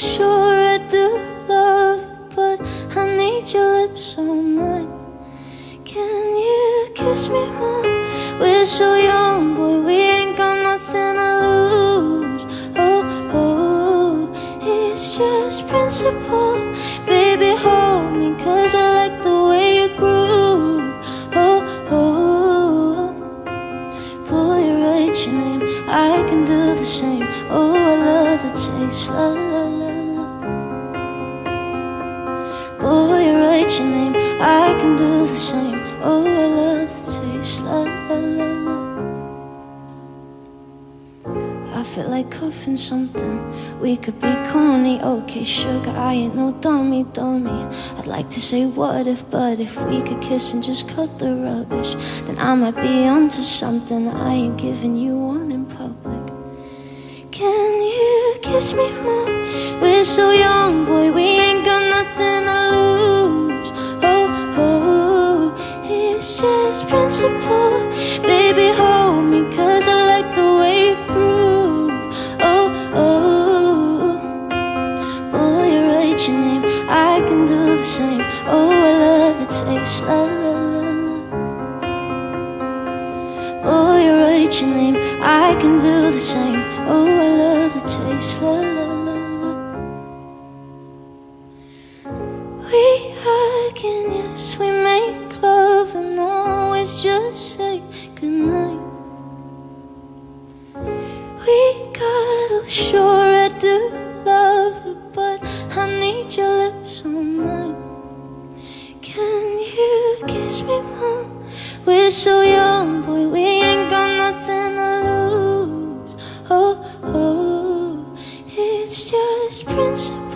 sure I do love you, but I need your lips on mine. Can you kiss me more? We're so young, boy, we ain't got nothing to lose. Oh, oh, it's just principle. Baby, hold me, cause I like the way you groove. Oh, oh, boy, write your name, I can do the same. Oh, I love the taste, la la la your name, I can do the same. Oh, I love the taste, la la la la. I feel like coughing something. We could be corny, okay, sugar. I ain't no dummy, dummy. I'd like to say what if, but if we could kiss and just cut the rubbish, then I might be onto something. I ain't giving you one in public. Can you kiss me more? We're so young, boy, we principle. Baby, hold me, cause I like the way you groove. Oh, oh, boy, you write your name, I can do the same. Oh, I love the taste, la la la la. Boy, you write your name, I can do the same. Oh, I love the taste, la la la la. We and yes, we always just say goodnight. We got ashore, I do love you, but I need your lips on mine. Can you kiss me more? We're so young, boy, we ain't got nothing to lose. Oh, oh, it's just principle.